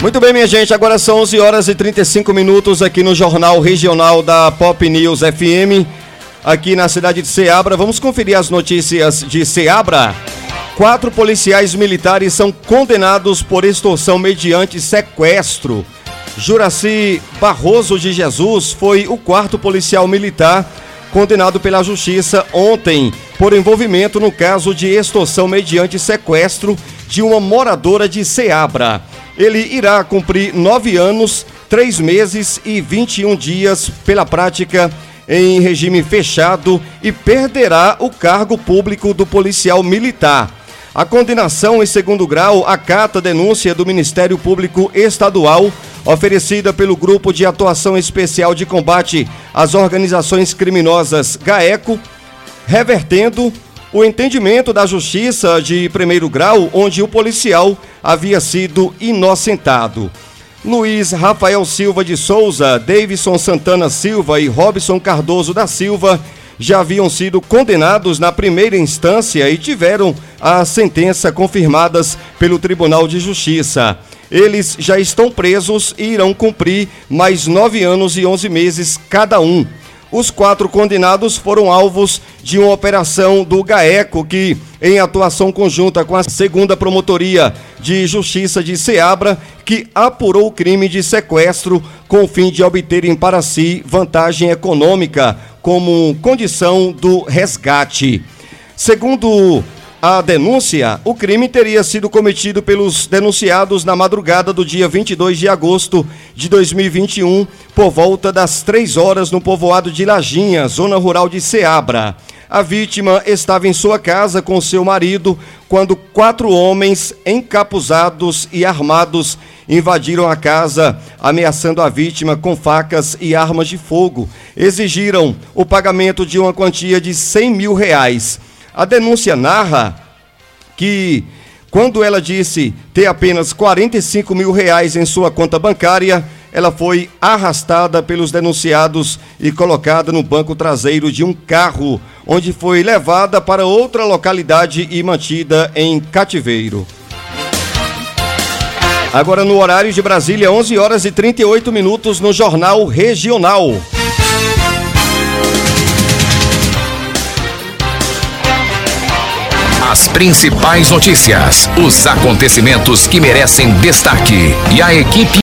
Muito bem, minha gente, agora são 11 horas e 35 minutos aqui no Jornal Regional da Pop News FM, aqui na cidade de Ceabra. Vamos conferir as notícias de Ceabra. Quatro policiais militares são condenados por extorsão mediante sequestro. Juraci Barroso de Jesus foi o quarto policial militar condenado pela Justiça ontem por envolvimento no caso de extorsão mediante sequestro de uma moradora de Ceabra. Ele irá cumprir nove anos, três meses e 21 dias pela prática em regime fechado e perderá o cargo público do policial militar. A condenação em segundo grau acata a denúncia do Ministério Público Estadual oferecida pelo Grupo de Atuação Especial de Combate às Organizações Criminosas GAECO, revertendo o entendimento da Justiça de primeiro grau, onde o policial havia sido inocentado. Luiz Rafael Silva de Souza, Davidson Santana Silva e Robson Cardoso da Silva já haviam sido condenados na primeira instância e tiveram a sentença confirmadas pelo Tribunal de Justiça. Eles já estão presos e irão cumprir mais nove anos e onze meses cada um. Os quatro condenados foram alvos de uma operação do GAECO que, em atuação conjunta com a segunda promotoria de justiça de Ceabra, que apurou o crime de sequestro com o fim de obterem para si vantagem econômica como condição do resgate. Segundo a denúncia, o crime teria sido cometido pelos denunciados na madrugada do dia 22 de agosto de 2021, por volta das 3 horas no povoado de Lajinha, zona rural de Ceabra. A vítima estava em sua casa com seu marido quando quatro homens encapuzados e armados invadiram a casa, ameaçando a vítima com facas e armas de fogo. Exigiram o pagamento de uma quantia de 100 mil reais. A denúncia narra que, quando ela disse ter apenas 45 mil reais em sua conta bancária, ela foi arrastada pelos denunciados e colocada no banco traseiro de um carro, onde foi levada para outra localidade e mantida em cativeiro. Agora no horário de Brasília, 11 horas e 38 minutos no Jornal Regional. Principais notícias, os acontecimentos que merecem destaque. E a equipe